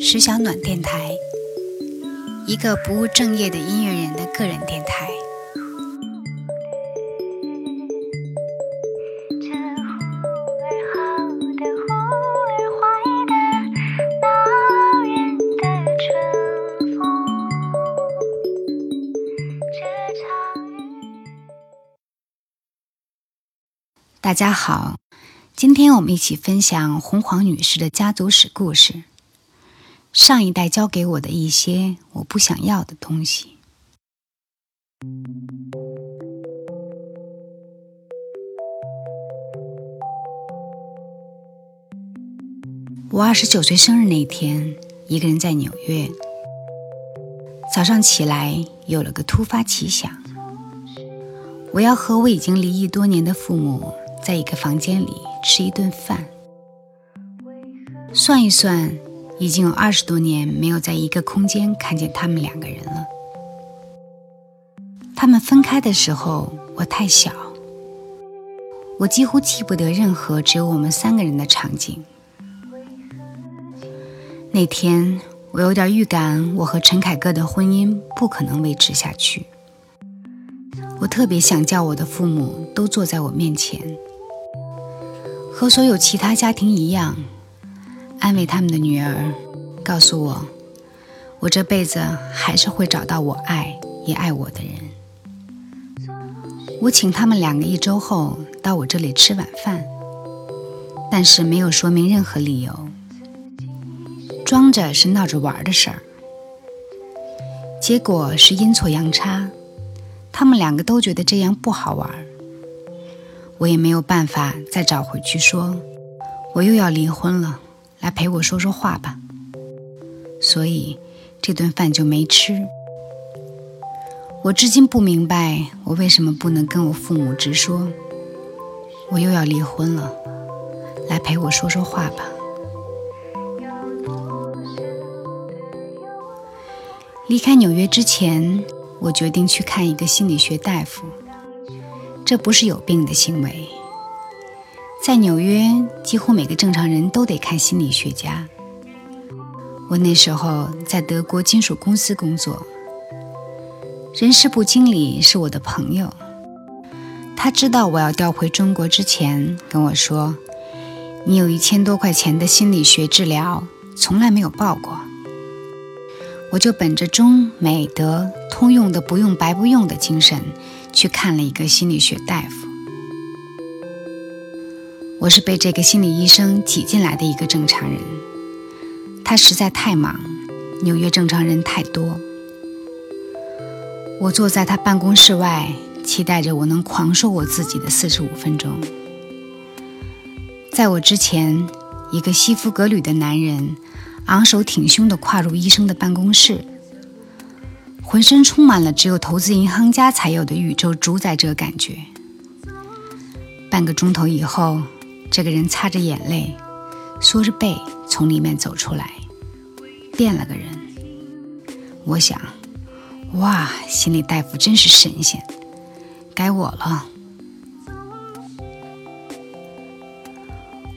石小暖电台，一个不务正业的音乐人的个人电台。大家好，今天我们一起分享红黄女士的家族史故事。上一代教给我的一些我不想要的东西。我二十九岁生日那天，一个人在纽约。早上起来有了个突发奇想，我要和我已经离异多年的父母。在一个房间里吃一顿饭，算一算，已经有二十多年没有在一个空间看见他们两个人了。他们分开的时候，我太小，我几乎记不得任何只有我们三个人的场景。那天，我有点预感，我和陈凯歌的婚姻不可能维持下去。我特别想叫我的父母都坐在我面前。和所有其他家庭一样，安慰他们的女儿，告诉我，我这辈子还是会找到我爱也爱我的人。我请他们两个一周后到我这里吃晚饭，但是没有说明任何理由，装着是闹着玩的事儿。结果是阴错阳差，他们两个都觉得这样不好玩。我也没有办法再找回去说，我又要离婚了，来陪我说说话吧。所以这顿饭就没吃。我至今不明白，我为什么不能跟我父母直说，我又要离婚了，来陪我说说话吧。离开纽约之前，我决定去看一个心理学大夫。这不是有病的行为。在纽约，几乎每个正常人都得看心理学家。我那时候在德国金属公司工作，人事部经理是我的朋友。他知道我要调回中国之前，跟我说：“你有一千多块钱的心理学治疗，从来没有报过。”我就本着中美德通用的不用白不用的精神。去看了一个心理学大夫，我是被这个心理医生挤进来的一个正常人。他实在太忙，纽约正常人太多。我坐在他办公室外，期待着我能狂说我自己的四十五分钟。在我之前，一个西服革履的男人昂首挺胸地跨入医生的办公室。浑身充满了只有投资银行家才有的宇宙主宰者感觉。半个钟头以后，这个人擦着眼泪，缩着背从里面走出来，变了个人。我想，哇，心理大夫真是神仙，该我了。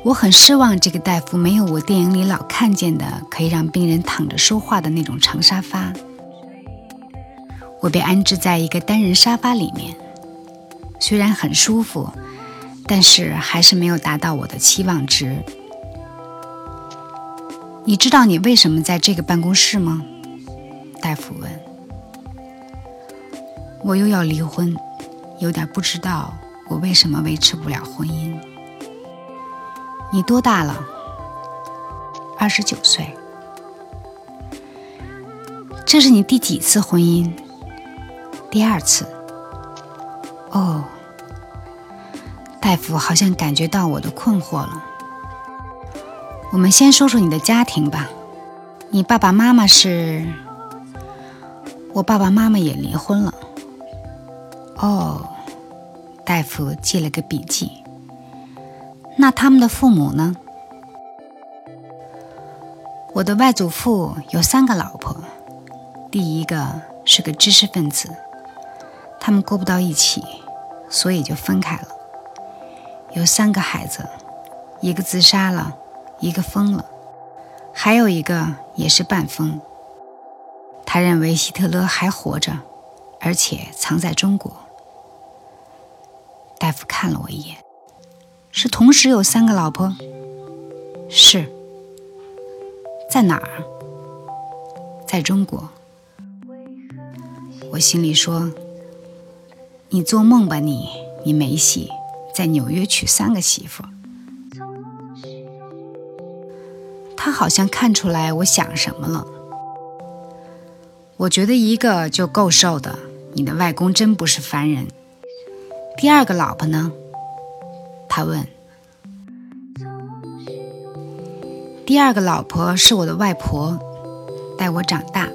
我很失望，这个大夫没有我电影里老看见的可以让病人躺着说话的那种长沙发。我被安置在一个单人沙发里面，虽然很舒服，但是还是没有达到我的期望值。你知道你为什么在这个办公室吗？大夫问。我又要离婚，有点不知道我为什么维持不了婚姻。你多大了？二十九岁。这是你第几次婚姻？第二次，哦，大夫好像感觉到我的困惑了。我们先说说你的家庭吧。你爸爸妈妈是？我爸爸妈妈也离婚了。哦，大夫记了个笔记。那他们的父母呢？我的外祖父有三个老婆，第一个是个知识分子。他们过不到一起，所以就分开了。有三个孩子，一个自杀了，一个疯了，还有一个也是半疯，他认为希特勒还活着，而且藏在中国。大夫看了我一眼，是同时有三个老婆？是。在哪儿？在中国。我心里说：“你做梦吧，你你没戏，在纽约娶三个媳妇。”他好像看出来我想什么了。我觉得一个就够受的。你的外公真不是凡人。第二个老婆呢？他问。第二个老婆是我的外婆，带我长大。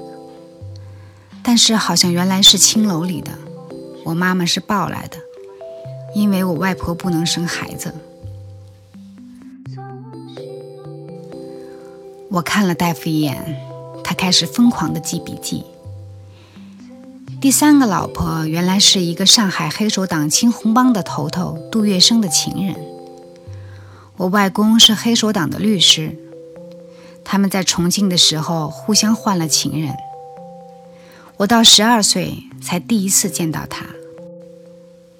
但是好像原来是青楼里的，我妈妈是抱来的，因为我外婆不能生孩子。我看了大夫一眼，他开始疯狂的记笔记。第三个老婆原来是一个上海黑手党青红帮的头头杜月笙的情人。我外公是黑手党的律师，他们在重庆的时候互相换了情人。我到十二岁才第一次见到他。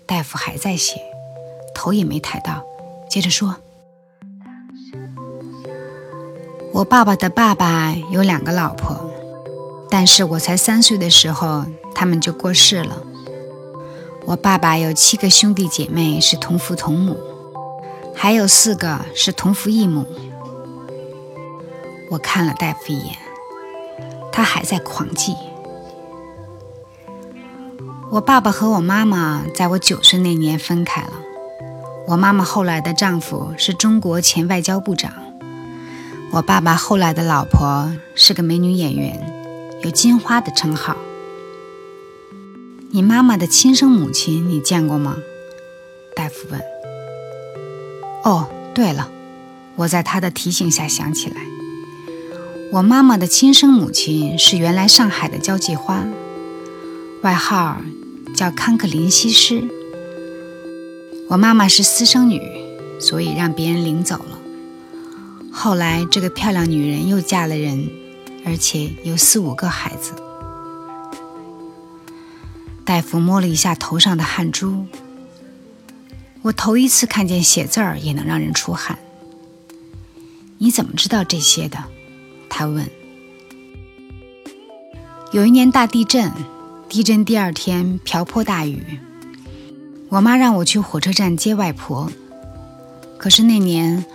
大夫还在写，头也没抬到，接着说：“我爸爸的爸爸有两个老婆，但是我才三岁的时候，他们就过世了。我爸爸有七个兄弟姐妹是同父同母，还有四个是同父异母。”我看了大夫一眼，他还在狂记。我爸爸和我妈妈在我九岁那年分开了。我妈妈后来的丈夫是中国前外交部长。我爸爸后来的老婆是个美女演员，有“金花”的称号。你妈妈的亲生母亲你见过吗？大夫问。哦，对了，我在他的提醒下想起来，我妈妈的亲生母亲是原来上海的交际花。外号叫康克林西施。我妈妈是私生女，所以让别人领走了。后来这个漂亮女人又嫁了人，而且有四五个孩子。大夫摸了一下头上的汗珠，我头一次看见写字儿也能让人出汗。你怎么知道这些的？他问。有一年大地震。地震第二天，瓢泼大雨。我妈让我去火车站接外婆，可是那年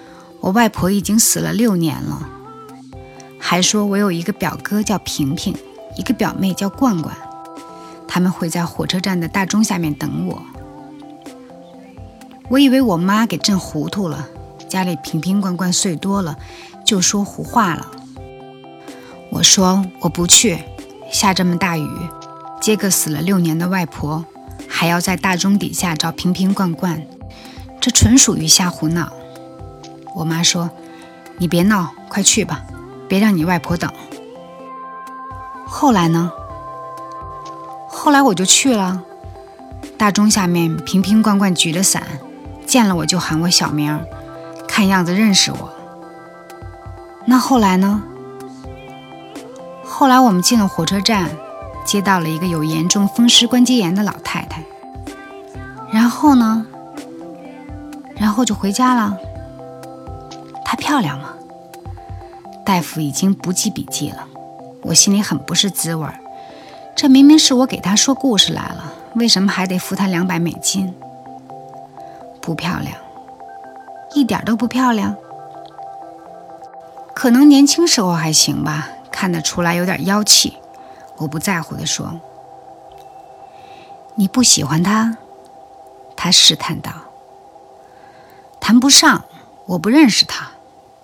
我外婆已经死了六年了，还说我有一个表哥叫平平，一个表妹叫罐罐，他们会在火车站的大钟下面等我。我以为我妈给震糊涂了，家里瓶瓶罐罐碎多了，就说胡话了。我说我不去，下这么大雨。接个死了六年的外婆，还要在大钟底下找瓶瓶罐罐，这纯属于瞎胡闹。我妈说：“你别闹，快去吧，别让你外婆等。”后来呢？后来我就去了。大钟下面瓶瓶罐罐举着伞，见了我就喊我小名，看样子认识我。那后来呢？后来我们进了火车站。接到了一个有严重风湿关节炎的老太太，然后呢？然后就回家了。她漂亮吗？大夫已经不记笔记了，我心里很不是滋味儿。这明明是我给他说故事来了，为什么还得付他两百美金？不漂亮，一点都不漂亮。可能年轻时候还行吧，看得出来有点妖气。我不在乎的说：“你不喜欢他？”他试探道。“谈不上，我不认识他。”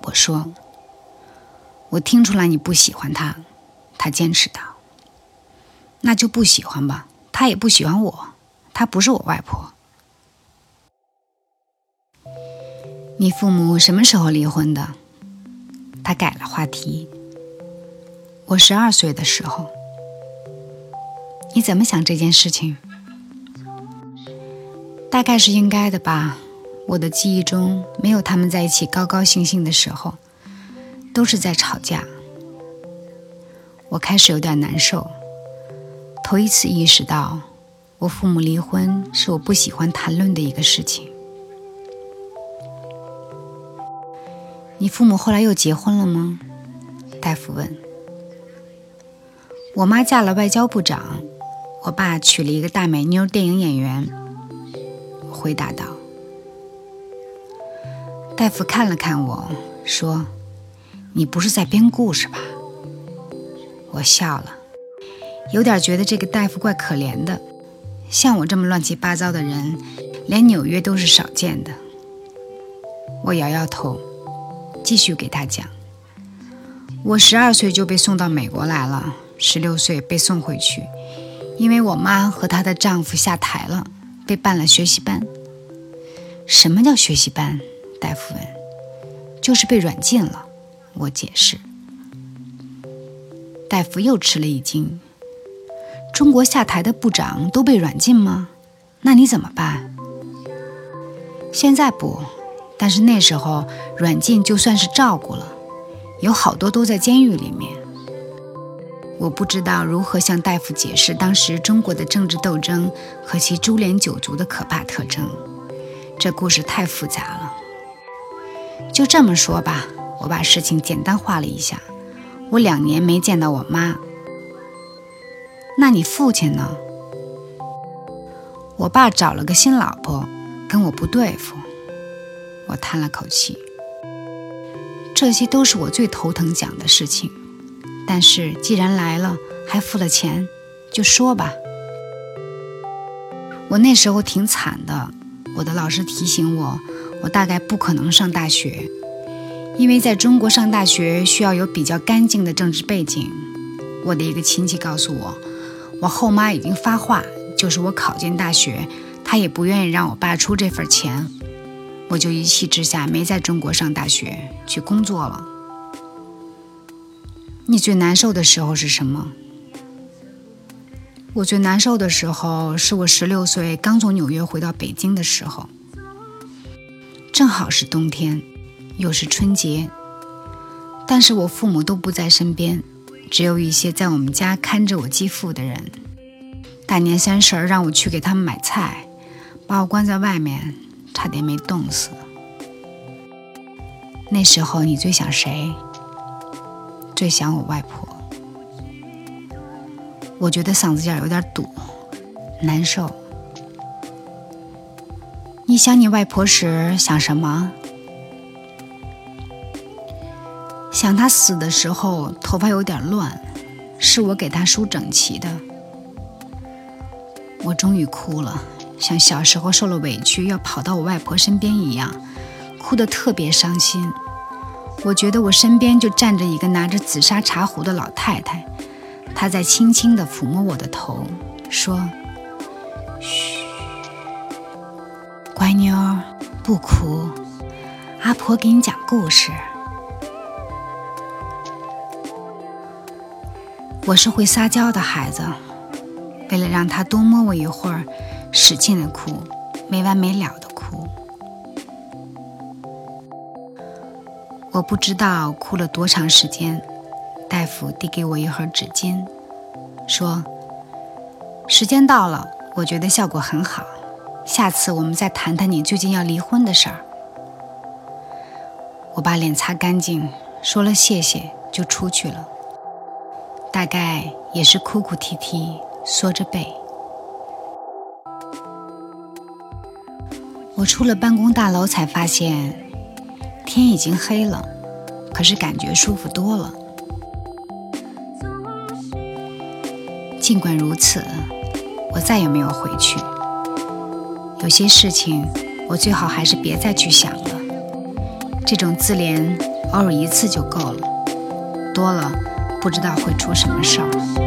我说。“我听出来你不喜欢他。”他坚持道。“那就不喜欢吧。他也不喜欢我。他不是我外婆。”你父母什么时候离婚的？他改了话题。我十二岁的时候。你怎么想这件事情？大概是应该的吧。我的记忆中没有他们在一起高高兴兴的时候。都是在吵架。我开始有点难受，头一次意识到，我父母离婚是我不喜欢谈论的一个事情。你父母后来又结婚了吗？大夫问。我妈嫁了外交部长，我爸娶了一个大美妞电影演员。回答道。大夫看了看我说：“你不是在编故事吧？”我笑了，有点觉得这个大夫怪可怜的。像我这么乱七八糟的人，连纽约都是少见的。我摇摇头，继续给他讲：我十二岁就被送到美国来了，十六岁被送回去，因为我妈和她的丈夫下台了，被办了学习班。什么叫学习班？大夫问：“就是被软禁了。”我解释。大夫又吃了一惊：“中国下台的部长都被软禁吗？那你怎么办？”现在不，但是那时候软禁就算是照顾了，有好多都在监狱里面。我不知道如何向大夫解释当时中国的政治斗争和其株连九族的可怕特征，这故事太复杂了。就这么说吧，我把事情简单化了一下。我两年没见到我妈。那你父亲呢？我爸找了个新老婆，跟我不对付。我叹了口气。这些都是我最头疼讲的事情。但是既然来了，还付了钱，就说吧。我那时候挺惨的。我的老师提醒我。我大概不可能上大学，因为在中国上大学需要有比较干净的政治背景。我的一个亲戚告诉我，我后妈已经发话，就是我考进大学，她也不愿意让我爸出这份钱。我就一气之下没在中国上大学，去工作了。你最难受的时候是什么？我最难受的时候是我十六岁刚从纽约回到北京的时候。正好是冬天，又是春节，但是我父母都不在身边，只有一些在我们家看着我继父的人。大年三十儿让我去给他们买菜，把我关在外面，差点没冻死。那时候你最想谁？最想我外婆。我觉得嗓子眼有点堵，难受。你想你外婆时想什么？想她死的时候头发有点乱，是我给她梳整齐的。我终于哭了，像小时候受了委屈要跑到我外婆身边一样，哭得特别伤心。我觉得我身边就站着一个拿着紫砂茶壶的老太太，她在轻轻地抚摸我的头，说：“嘘。”乖妞，不哭，阿婆给你讲故事。我是会撒娇的孩子，为了让他多摸我一会儿，使劲的哭，没完没了的我不知道哭了多长时间，大夫递给我一盒纸巾，说：“时间到了，我觉得效果很好。”下次我们再谈谈你最近要离婚的事儿。我把脸擦干净，说了谢谢，就出去了。大概也是哭哭啼啼，缩着背。我出了办公大楼，才发现天已经黑了，可是感觉舒服多了。尽管如此，我再也没有回去。有些事情，我最好还是别再去想了。这种自怜，偶尔一次就够了，多了不知道会出什么事儿。